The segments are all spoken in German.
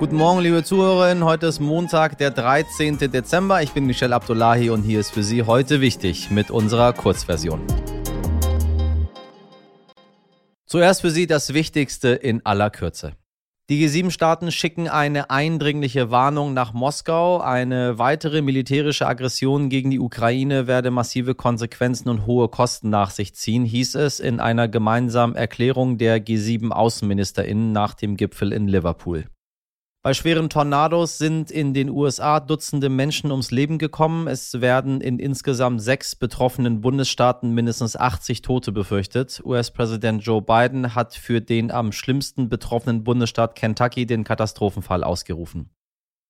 Guten Morgen, liebe Zuhörerinnen. Heute ist Montag, der 13. Dezember. Ich bin Michelle Abdullahi und hier ist für Sie heute wichtig mit unserer Kurzversion. Zuerst für Sie das Wichtigste in aller Kürze. Die G7-Staaten schicken eine eindringliche Warnung nach Moskau. Eine weitere militärische Aggression gegen die Ukraine werde massive Konsequenzen und hohe Kosten nach sich ziehen, hieß es in einer gemeinsamen Erklärung der G7-Außenministerinnen nach dem Gipfel in Liverpool. Bei schweren Tornados sind in den USA Dutzende Menschen ums Leben gekommen. Es werden in insgesamt sechs betroffenen Bundesstaaten mindestens 80 Tote befürchtet. US-Präsident Joe Biden hat für den am schlimmsten betroffenen Bundesstaat Kentucky den Katastrophenfall ausgerufen.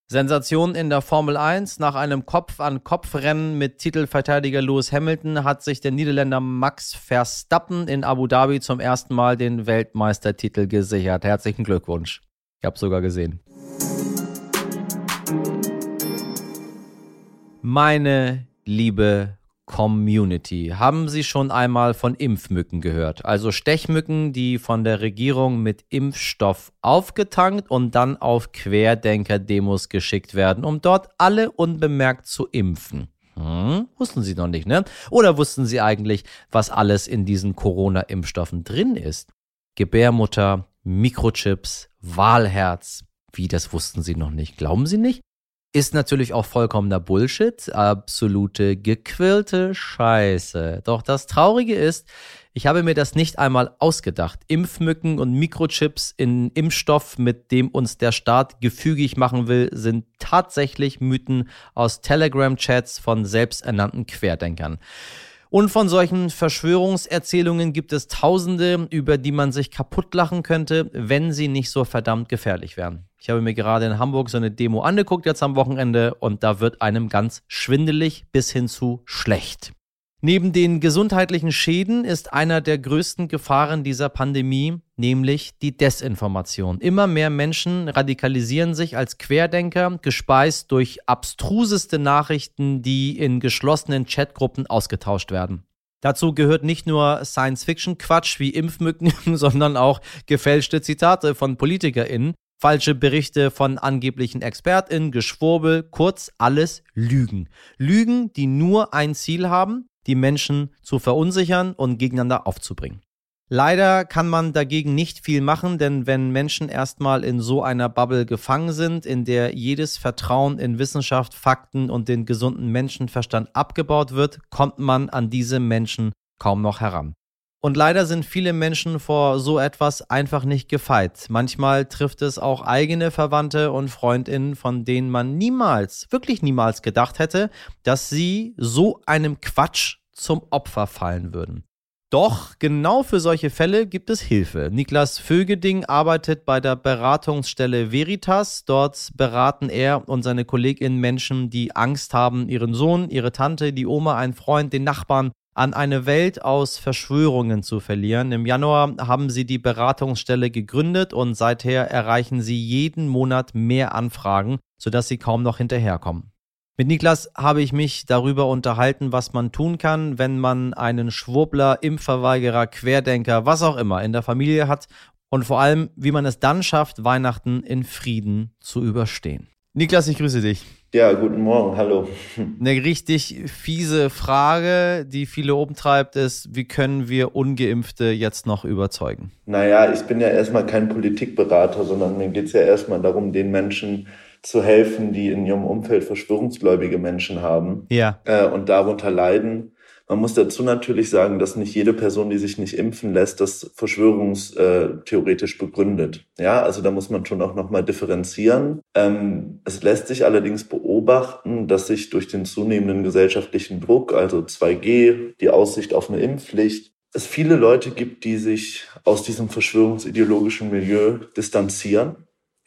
Sensation in der Formel 1. Nach einem Kopf-an-Kopf-Rennen mit Titelverteidiger Lewis Hamilton hat sich der Niederländer Max Verstappen in Abu Dhabi zum ersten Mal den Weltmeistertitel gesichert. Herzlichen Glückwunsch. Ich habe sogar gesehen. Meine liebe Community, haben Sie schon einmal von Impfmücken gehört? Also Stechmücken, die von der Regierung mit Impfstoff aufgetankt und dann auf Querdenker-Demos geschickt werden, um dort alle unbemerkt zu impfen. Hm, wussten Sie noch nicht, ne? Oder wussten Sie eigentlich, was alles in diesen Corona-Impfstoffen drin ist? Gebärmutter, Mikrochips, Wahlherz. Wie, das wussten Sie noch nicht? Glauben Sie nicht? Ist natürlich auch vollkommener Bullshit, absolute gequillte Scheiße. Doch das Traurige ist, ich habe mir das nicht einmal ausgedacht. Impfmücken und Mikrochips in Impfstoff, mit dem uns der Staat gefügig machen will, sind tatsächlich Mythen aus Telegram-Chats von selbsternannten Querdenkern. Und von solchen Verschwörungserzählungen gibt es Tausende, über die man sich kaputtlachen könnte, wenn sie nicht so verdammt gefährlich wären. Ich habe mir gerade in Hamburg so eine Demo angeguckt jetzt am Wochenende und da wird einem ganz schwindelig bis hin zu schlecht. Neben den gesundheitlichen Schäden ist einer der größten Gefahren dieser Pandemie nämlich die Desinformation. Immer mehr Menschen radikalisieren sich als Querdenker, gespeist durch abstruseste Nachrichten, die in geschlossenen Chatgruppen ausgetauscht werden. Dazu gehört nicht nur Science-Fiction-Quatsch wie Impfmücken, sondern auch gefälschte Zitate von PolitikerInnen, falsche Berichte von angeblichen ExpertInnen, Geschwurbel, kurz alles Lügen. Lügen, die nur ein Ziel haben, die Menschen zu verunsichern und gegeneinander aufzubringen. Leider kann man dagegen nicht viel machen, denn wenn Menschen erstmal in so einer Bubble gefangen sind, in der jedes Vertrauen in Wissenschaft, Fakten und den gesunden Menschenverstand abgebaut wird, kommt man an diese Menschen kaum noch heran. Und leider sind viele Menschen vor so etwas einfach nicht gefeit. Manchmal trifft es auch eigene Verwandte und Freundinnen, von denen man niemals, wirklich niemals gedacht hätte, dass sie so einem Quatsch zum Opfer fallen würden. Doch genau für solche Fälle gibt es Hilfe. Niklas Vögeding arbeitet bei der Beratungsstelle Veritas. Dort beraten er und seine KollegInnen Menschen, die Angst haben, ihren Sohn, ihre Tante, die Oma, einen Freund, den Nachbarn an eine Welt aus Verschwörungen zu verlieren. Im Januar haben sie die Beratungsstelle gegründet und seither erreichen sie jeden Monat mehr Anfragen, sodass sie kaum noch hinterherkommen. Mit Niklas habe ich mich darüber unterhalten, was man tun kann, wenn man einen Schwurbler, Impfverweigerer, Querdenker, was auch immer in der Familie hat und vor allem, wie man es dann schafft, Weihnachten in Frieden zu überstehen. Niklas, ich grüße dich. Ja, guten Morgen, hallo. Eine richtig fiese Frage, die viele umtreibt, ist, wie können wir ungeimpfte jetzt noch überzeugen? Naja, ich bin ja erstmal kein Politikberater, sondern mir geht es ja erstmal darum, den Menschen zu helfen, die in ihrem Umfeld verschwörungsgläubige Menschen haben ja. äh, und darunter leiden. Man muss dazu natürlich sagen, dass nicht jede Person, die sich nicht impfen lässt, das verschwörungstheoretisch begründet. Ja, also da muss man schon auch nochmal differenzieren. Ähm, es lässt sich allerdings beobachten, dass sich durch den zunehmenden gesellschaftlichen Druck, also 2G, die Aussicht auf eine Impfpflicht, es viele Leute gibt, die sich aus diesem verschwörungsideologischen Milieu distanzieren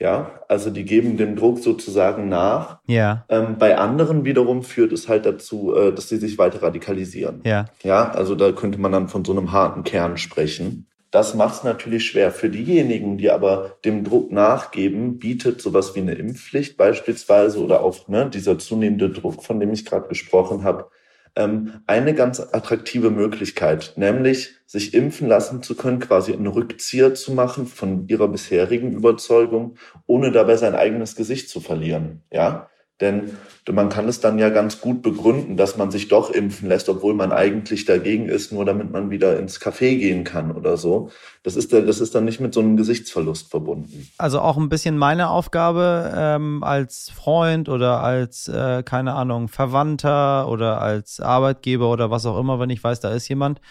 ja, also die geben dem Druck sozusagen nach. Ja. Ähm, bei anderen wiederum führt es halt dazu, äh, dass sie sich weiter radikalisieren. Ja. Ja, also da könnte man dann von so einem harten Kern sprechen. Das macht es natürlich schwer. Für diejenigen, die aber dem Druck nachgeben, bietet sowas wie eine Impfpflicht beispielsweise oder auch ne, dieser zunehmende Druck, von dem ich gerade gesprochen habe, ähm, eine ganz attraktive Möglichkeit, nämlich sich impfen lassen zu können, quasi einen Rückzieher zu machen von ihrer bisherigen Überzeugung, ohne dabei sein eigenes Gesicht zu verlieren. Ja, denn man kann es dann ja ganz gut begründen, dass man sich doch impfen lässt, obwohl man eigentlich dagegen ist, nur damit man wieder ins Café gehen kann oder so. Das ist, das ist dann nicht mit so einem Gesichtsverlust verbunden. Also auch ein bisschen meine Aufgabe ähm, als Freund oder als, äh, keine Ahnung, Verwandter oder als Arbeitgeber oder was auch immer, wenn ich weiß, da ist jemand,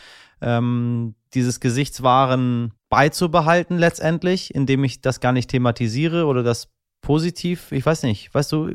ähm, dieses Gesichtswaren beizubehalten letztendlich, indem ich das gar nicht thematisiere oder das positiv, ich weiß nicht, weißt du,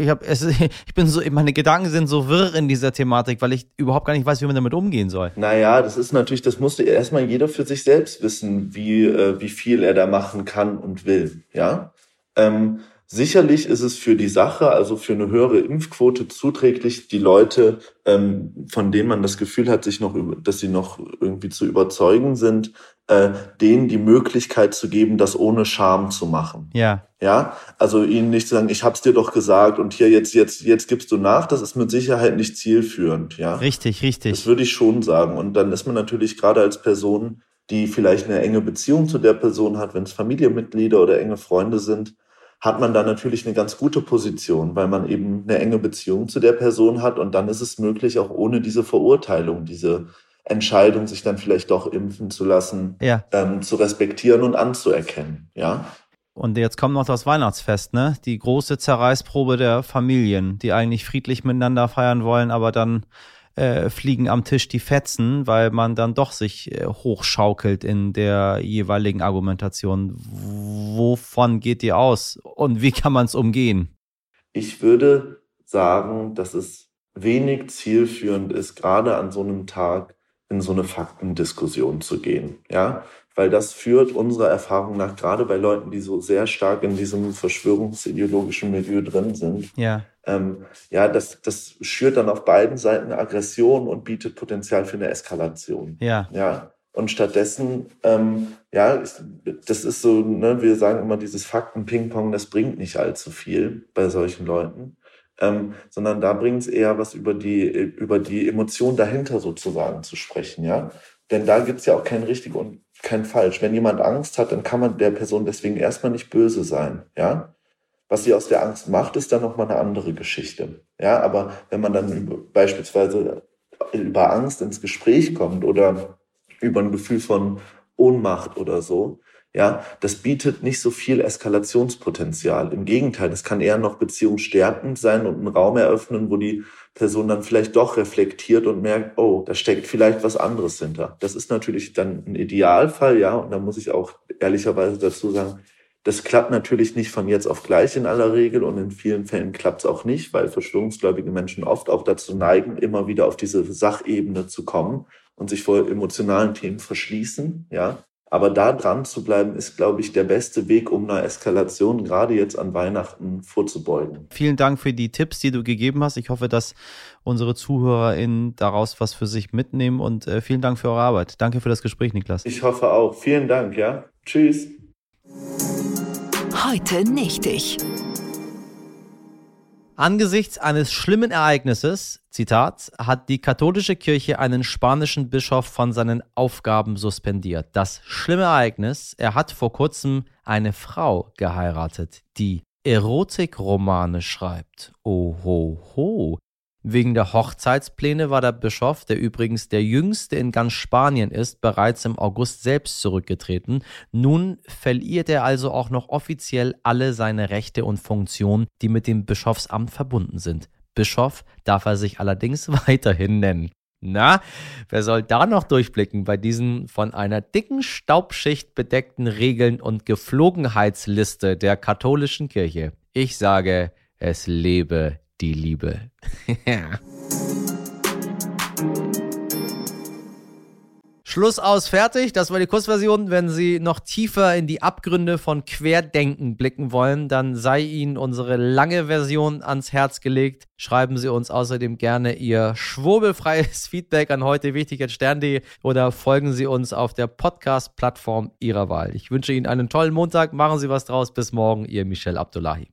ich habe es ich bin so meine Gedanken sind so wirr in dieser Thematik, weil ich überhaupt gar nicht weiß, wie man damit umgehen soll. Naja, das ist natürlich, das musste erstmal jeder für sich selbst wissen, wie äh, wie viel er da machen kann und will, ja? Ähm, Sicherlich ist es für die Sache, also für eine höhere Impfquote zuträglich, die Leute, ähm, von denen man das Gefühl hat, sich noch, dass sie noch irgendwie zu überzeugen sind, äh, denen die Möglichkeit zu geben, das ohne Scham zu machen. Ja. Ja, also ihnen nicht zu sagen, ich hab's dir doch gesagt und hier jetzt jetzt jetzt gibst du nach, das ist mit Sicherheit nicht zielführend, ja. Richtig, richtig. Das würde ich schon sagen und dann ist man natürlich gerade als Person, die vielleicht eine enge Beziehung zu der Person hat, wenn es Familienmitglieder oder enge Freunde sind, hat man da natürlich eine ganz gute Position, weil man eben eine enge Beziehung zu der Person hat und dann ist es möglich, auch ohne diese Verurteilung, diese Entscheidung, sich dann vielleicht doch impfen zu lassen, ja. ähm, zu respektieren und anzuerkennen, ja. Und jetzt kommt noch das Weihnachtsfest, ne? Die große Zerreißprobe der Familien, die eigentlich friedlich miteinander feiern wollen, aber dann äh, fliegen am Tisch die Fetzen, weil man dann doch sich äh, hochschaukelt in der jeweiligen Argumentation. Wovon geht ihr aus und wie kann man es umgehen? Ich würde sagen, dass es wenig zielführend ist, gerade an so einem Tag in so eine Faktendiskussion zu gehen. Ja, weil das führt unserer Erfahrung nach, gerade bei Leuten, die so sehr stark in diesem verschwörungsideologischen Milieu drin sind, ja, ähm, ja das, das schürt dann auf beiden Seiten Aggression und bietet Potenzial für eine Eskalation. Ja. Ja. Und stattdessen, ähm, ja, das ist so, ne, wir sagen immer, dieses Fakten-Ping-Pong, das bringt nicht allzu viel bei solchen Leuten. Ähm, sondern da bringt es eher was über die, über die Emotion dahinter sozusagen zu sprechen, ja. Denn da gibt's ja auch kein richtig und kein falsch. Wenn jemand Angst hat, dann kann man der Person deswegen erstmal nicht böse sein, ja. Was sie aus der Angst macht, ist dann nochmal eine andere Geschichte. Ja, aber wenn man dann beispielsweise über Angst ins Gespräch kommt oder über ein Gefühl von Ohnmacht oder so, ja, das bietet nicht so viel Eskalationspotenzial. Im Gegenteil, das kann eher noch beziehungsstärkend sein und einen Raum eröffnen, wo die Person dann vielleicht doch reflektiert und merkt, oh, da steckt vielleicht was anderes hinter. Das ist natürlich dann ein Idealfall, ja, und da muss ich auch ehrlicherweise dazu sagen, das klappt natürlich nicht von jetzt auf gleich in aller Regel und in vielen Fällen klappt es auch nicht, weil verschwörungsgläubige Menschen oft auch dazu neigen, immer wieder auf diese Sachebene zu kommen und sich vor emotionalen Themen verschließen, ja. Aber da dran zu bleiben, ist, glaube ich, der beste Weg, um einer Eskalation gerade jetzt an Weihnachten vorzubeugen. Vielen Dank für die Tipps, die du gegeben hast. Ich hoffe, dass unsere ZuhörerInnen daraus was für sich mitnehmen und äh, vielen Dank für eure Arbeit. Danke für das Gespräch, Niklas. Ich hoffe auch. Vielen Dank, ja. Tschüss. Heute nicht ich. Angesichts eines schlimmen Ereignisses, Zitat, hat die katholische Kirche einen spanischen Bischof von seinen Aufgaben suspendiert. Das schlimme Ereignis, er hat vor kurzem eine Frau geheiratet, die Erotikromane schreibt. Ohoho. Wegen der Hochzeitspläne war der Bischof, der übrigens der jüngste in ganz Spanien ist, bereits im August selbst zurückgetreten. Nun verliert er also auch noch offiziell alle seine Rechte und Funktionen, die mit dem Bischofsamt verbunden sind. Bischof darf er sich allerdings weiterhin nennen. Na, wer soll da noch durchblicken bei diesen von einer dicken Staubschicht bedeckten Regeln und Geflogenheitsliste der katholischen Kirche? Ich sage, es lebe die Liebe. Schluss aus, fertig. Das war die Kurzversion. Wenn Sie noch tiefer in die Abgründe von Querdenken blicken wollen, dann sei Ihnen unsere lange Version ans Herz gelegt. Schreiben Sie uns außerdem gerne Ihr schwurbelfreies Feedback an heute wichtig Stern.de oder folgen Sie uns auf der Podcast-Plattform Ihrer Wahl. Ich wünsche Ihnen einen tollen Montag. Machen Sie was draus. Bis morgen, Ihr Michel Abdullahi.